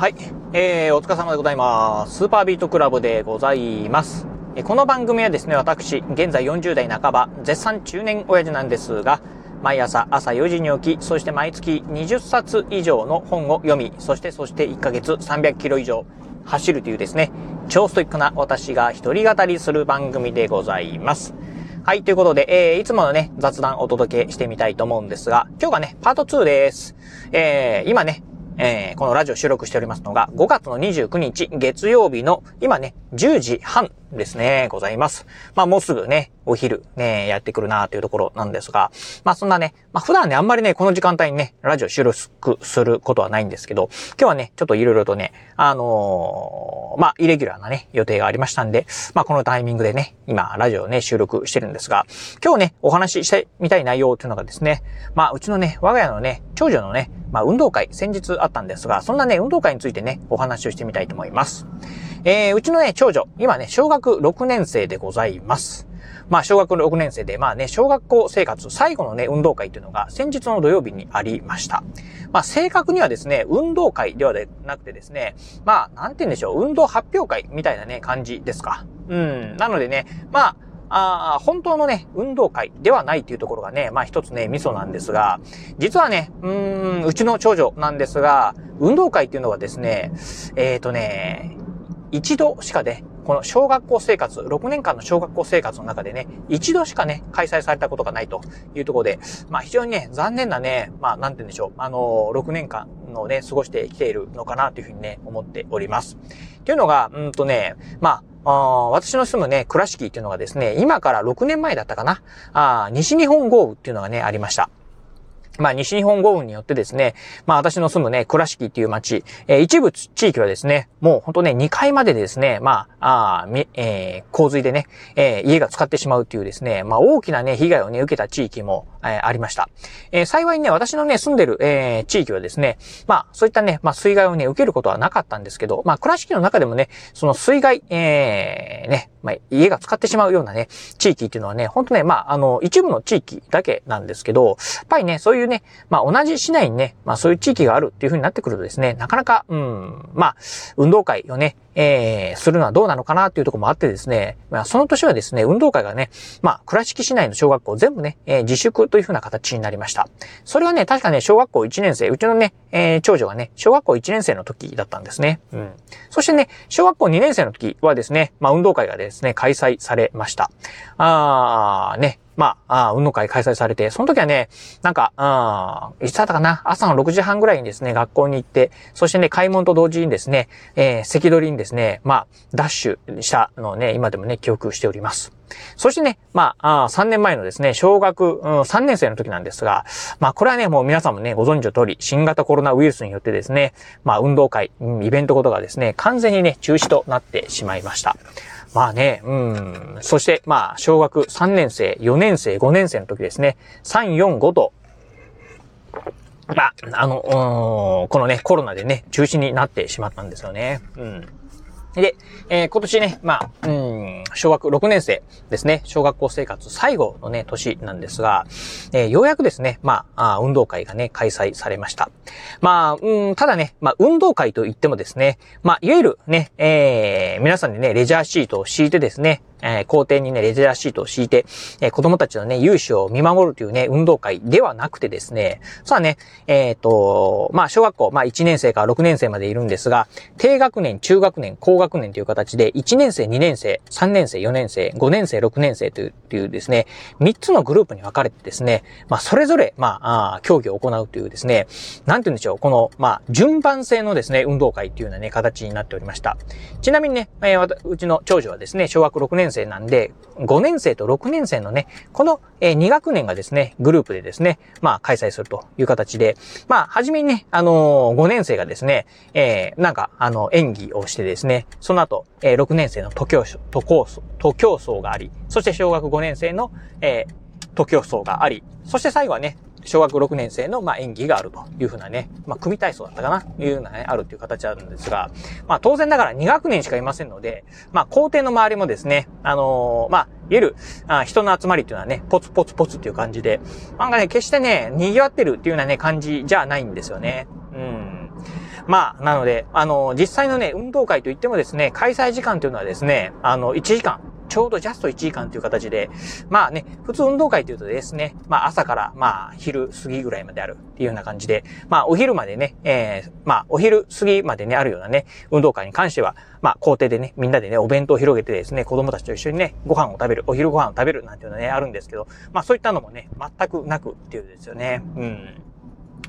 はい。えー、お疲れ様でございます。スーパービートクラブでございます。えこの番組はですね、私、現在40代半ば、絶賛中年親父なんですが、毎朝朝4時に起き、そして毎月20冊以上の本を読み、そしてそして1ヶ月300キロ以上走るというですね、超ストイックな私が一人語りする番組でございます。はい、ということで、えー、いつものね、雑談お届けしてみたいと思うんですが、今日がね、パート2です。えー、今ね、えー、このラジオ収録しておりますのが、5月の29日月曜日の、今ね、10時半ですね、ございます。まあもうすぐね、お昼ね、やってくるなというところなんですが、まあそんなね、まあ普段ね、あんまりね、この時間帯にね、ラジオ収録することはないんですけど、今日はね、ちょっといろいろとね、あのー、まあイレギュラーなね、予定がありましたんで、まあこのタイミングでね、今、ラジオね、収録してるんですが、今日ね、お話ししてみたい内容というのがですね、まあうちのね、我が家のね、長女のね、まあ運動会、先日あったんですが、そんなね、運動会についてね、お話をしてみたいと思います。えー、うちのね、長女、今ね、小学6年生でございます。まあ、小学6年生で、まあね、小学校生活最後のね、運動会っていうのが先日の土曜日にありました。まあ、正確にはですね、運動会ではなくてですね、まあ、なんて言うんでしょう、運動発表会みたいなね、感じですか。うん。なのでね、まあ、あ本当のね、運動会ではないっていうところがね、まあ一つね、ミソなんですが、実はね、うん、うちの長女なんですが、運動会っていうのはですね、えっ、ー、とね、一度しかね、この小学校生活、6年間の小学校生活の中でね、一度しかね、開催されたことがないというところで、まあ非常にね、残念なね、まあなんて言うんでしょう、あの、6年間のね、過ごしてきているのかなというふうにね、思っております。っていうのが、うんとね、まあ、あ私の住むね、倉敷っていうのがですね、今から6年前だったかな、あ西日本豪雨っていうのがね、ありました。まあ、西日本豪雨によってですね、まあ、私の住むね、倉敷っていう町、えー、一部地域はですね、もうほんとね、2階までですね、まあ、あみ、えー、洪水でね、えー、家が使ってしまうっていうですね、まあ、大きなね、被害をね、受けた地域も、え、ありました。え、幸いね、私のね、住んでる、え、地域はですね、まあ、そういったね、まあ、水害をね、受けることはなかったんですけど、まあ、倉敷の中でもね、その水害、えー、ね、まあ、家が使ってしまうようなね、地域っていうのはね、ほんとね、まあ、あの、一部の地域だけなんですけど、やっぱりね、そういうね、まあ、同じ市内にね、まあ、そういう地域があるっていう風になってくるとですね、なかなか、うん、まあ、運動会をね、えー、するのはどうなのかなっていうとこもあってですね、まあ、その年はですね、運動会がね、まあ、倉敷市内の小学校全部ね、えー、自粛というふうな形になりました。それはね、確かね、小学校1年生、うちのね、えー、長女がね、小学校1年生の時だったんですね。うん。そしてね、小学校2年生の時はですね、まあ、運動会がですね、開催されました。あー、ね、まあ、あ運動会開催されて、その時はね、なんか、あいつだったかな？朝の6時半ぐらいにですね、学校に行って、そしてね、開門と同時にですね、えー、赤取りにですね、まあ、ダッシュしたのをね、今でもね、記憶しております。そしてね、まあ、あ3年前のですね、小学、うん、3年生の時なんですが、まあ、これはね、もう皆さんもね、ご存知の通り、新型コロナウイルスによってですね、まあ、運動会、イベントことがですね、完全にね、中止となってしまいました。まあね、うん。そして、まあ、小学3年生、4年生、5年生の時ですね、3、4、5と、まあ、あの、このね、コロナでね、中止になってしまったんですよね。うん。で、えー、今年ね、まあ、うん、小学6年生ですね、小学校生活最後のね、年なんですが、えー、ようやくですね、まあ、あ運動会がね、開催されました。まあ、うん、ただね、まあ、運動会といってもですね、まあ、いわゆるね、えー、皆さんでね、レジャーシートを敷いてですね、えー、校庭にね、レジャーシートを敷いて、えー、子供たちのね、勇姿を見守るというね、運動会ではなくてですね、さあね、えっ、ー、と、まあ、小学校、まあ、1年生から6年生までいるんですが、低学年、中学年、高学年という形で、1年生、2年生、3年生、4年生、5年生、6年生というというですね、3つのグループに分かれてですね、まあ、それぞれ、まあ、あ競技を行うというですね、なんて言うんでしょう、この、まあ、順番性のですね、運動会っていうようなね、形になっておりました。ちなみにね、えー、うちの長女はですね、小学6年年生なんで、5年生と6年生のね、この、2学年がですね、グループでですね、まあ、開催するという形で、まあ、はじめにね、あのー、5年生がですね、えー、なんか、あの、演技をしてですね、その後、えー、6年生の徒競、徒競走、徒競走があり、そして小学5年生の、えー、徒競走があり、そして最後はね、小学6年生の、まあ、演技があるというふうなね、まあ、組体操だったかないうようなね、あるという形あるんですが、まあ、当然ながら2学年しかいませんので、まあ、校庭の周りもですね、あのー、まあ、いわゆる、あ人の集まりっていうのはね、ポツポツポツっていう感じで、なんかね、決してね、賑わってるっていうようなね、感じじゃないんですよね。うん。まあ、なので、あの、実際のね、運動会といってもですね、開催時間というのはですね、あの、1時間、ちょうどジャスト1時間という形で、まあね、普通運動会というとですね、まあ朝からまあ昼過ぎぐらいまであるっていうような感じで、まあお昼までね、えー、まあお昼過ぎまでね、あるようなね、運動会に関しては、まあ校庭でね、みんなでね、お弁当を広げてですね、子供たちと一緒にね、ご飯を食べる、お昼ご飯を食べるなんていうのね、あるんですけど、まあそういったのもね、全くなくっていうですよね。うん。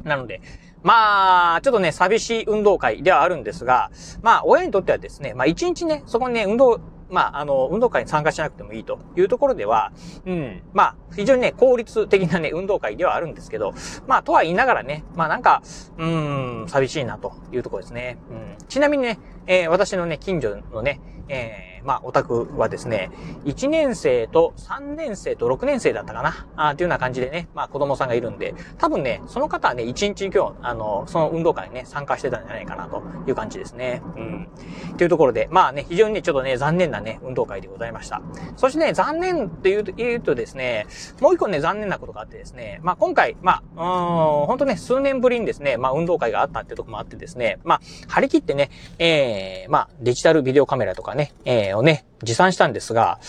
なので、まあ、ちょっとね、寂しい運動会ではあるんですが、まあ、親にとってはですね、まあ一日ね、そこにね、運動まあ、あの、運動会に参加しなくてもいいというところでは、うん、まあ、非常にね、効率的なね、運動会ではあるんですけど、まあ、とは言いながらね、まあなんか、うん、寂しいなというところですね。うん、ちなみにね、えー、私のね、近所のね、えー、まあ、オタクはですね、1年生と3年生と6年生だったかな、あっていうような感じでね、まあ、子供さんがいるんで、多分ね、その方はね、1日今日、あの、その運動会にね、参加してたんじゃないかなという感じですね。うん。というところで、まあね、非常にね、ちょっとね、残念なね、運動会でございました。そしてね、残念って言うと言うとですね、もう一個ね、残念なことがあってですね、まあ、今回、まあ、うん、本当ね、数年ぶりにですね、まあ、運動会があったっていうとこもあってですね、まあ、張り切ってね、えー、えまあ、デジタルビデオカメラとかね、えー、をね、持参したんですが、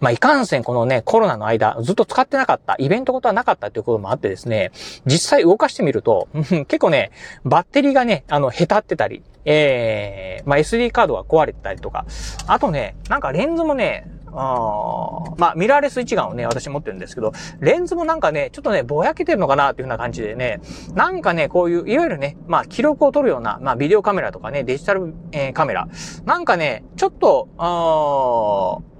まあ、いかんせんこのね、コロナの間、ずっと使ってなかった、イベントことはなかったということもあってですね、実際動かしてみると、結構ね、バッテリーがね、あの、へたってたり、えー、まあ、SD カードが壊れてたりとか、あとね、なんかレンズもね、あまあ、ミラーレス一眼をね、私持ってるんですけど、レンズもなんかね、ちょっとね、ぼやけてるのかなっていう風な感じでね、なんかね、こういう、いわゆるね、まあ、記録を撮るような、まあ、ビデオカメラとかね、デジタル、えー、カメラ。なんかね、ちょっと、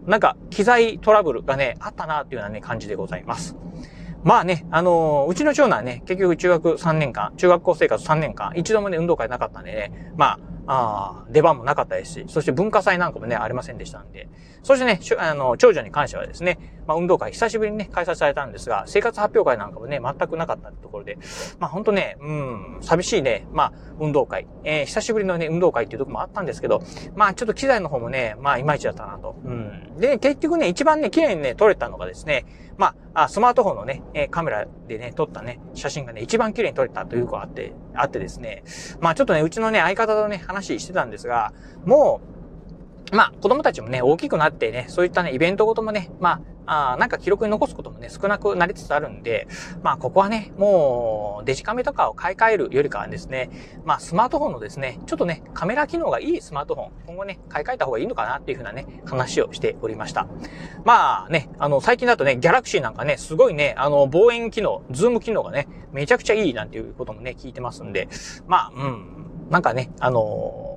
なんか、機材トラブルがね、あったなっていうようなね、感じでございます。まあね、あのー、うちの長男ね、結局中学3年間、中学校生活3年間、一度もね、運動会なかったんでね、まあ、あ出番もなかったですし、そして文化祭なんかもね、ありませんでしたんで。そしてね、あの、長女に関してはですね、まあ、運動会久しぶりにね、開催されたんですが、生活発表会なんかもね、全くなかったってところで、まあ、ほんとね、うん、寂しいね、まあ、運動会、えー、久しぶりのね、運動会っていうとこもあったんですけど、まあ、ちょっと機材の方もね、まあ、いまいちだったなと。うん。で、結局ね、一番ね、綺麗にね、撮れたのがですね、まあ、スマートフォンのね、カメラでね、撮ったね、写真がね、一番綺麗に撮れたということがあって、あってですね、まあちょっとね、うちのね、相方とね、話してたんですが、もう、まあ、子供たちもね、大きくなってね、そういったね、イベントごともね、まあ、あなんか記録に残すこともね、少なくなりつつあるんで、まあ、ここはね、もう、デジカメとかを買い替えるよりかはですね、まあ、スマートフォンのですね、ちょっとね、カメラ機能がいいスマートフォン、今後ね、買い替えた方がいいのかなっていうふうなね、話をしておりました。まあね、あの、最近だとね、ギャラクシーなんかね、すごいね、あの、望遠機能、ズーム機能がね、めちゃくちゃいいなんていうこともね、聞いてますんで、まあ、うん、なんかね、あのー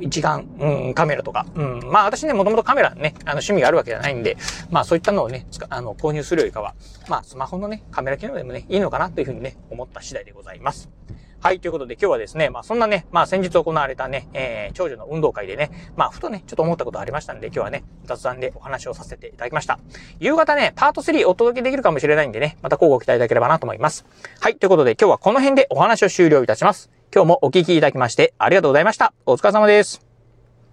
一眼、うん、カメラとか。うん。まあ私ね、もともとカメラね、あの趣味があるわけじゃないんで、まあそういったのをね、あの、購入するよりかは、まあスマホのね、カメラ機能でもね、いいのかなというふうにね、思った次第でございます。はい、ということで今日はですね、まあそんなね、まあ先日行われたね、えー、長女の運動会でね、まあふとね、ちょっと思ったことありましたんで、今日はね、雑談でお話をさせていただきました。夕方ね、パート3お届けできるかもしれないんでね、また交互期待いただければなと思います。はい、ということで今日はこの辺でお話を終了いたします。今日もお聞きいただきましてありがとうございました。お疲れ様です。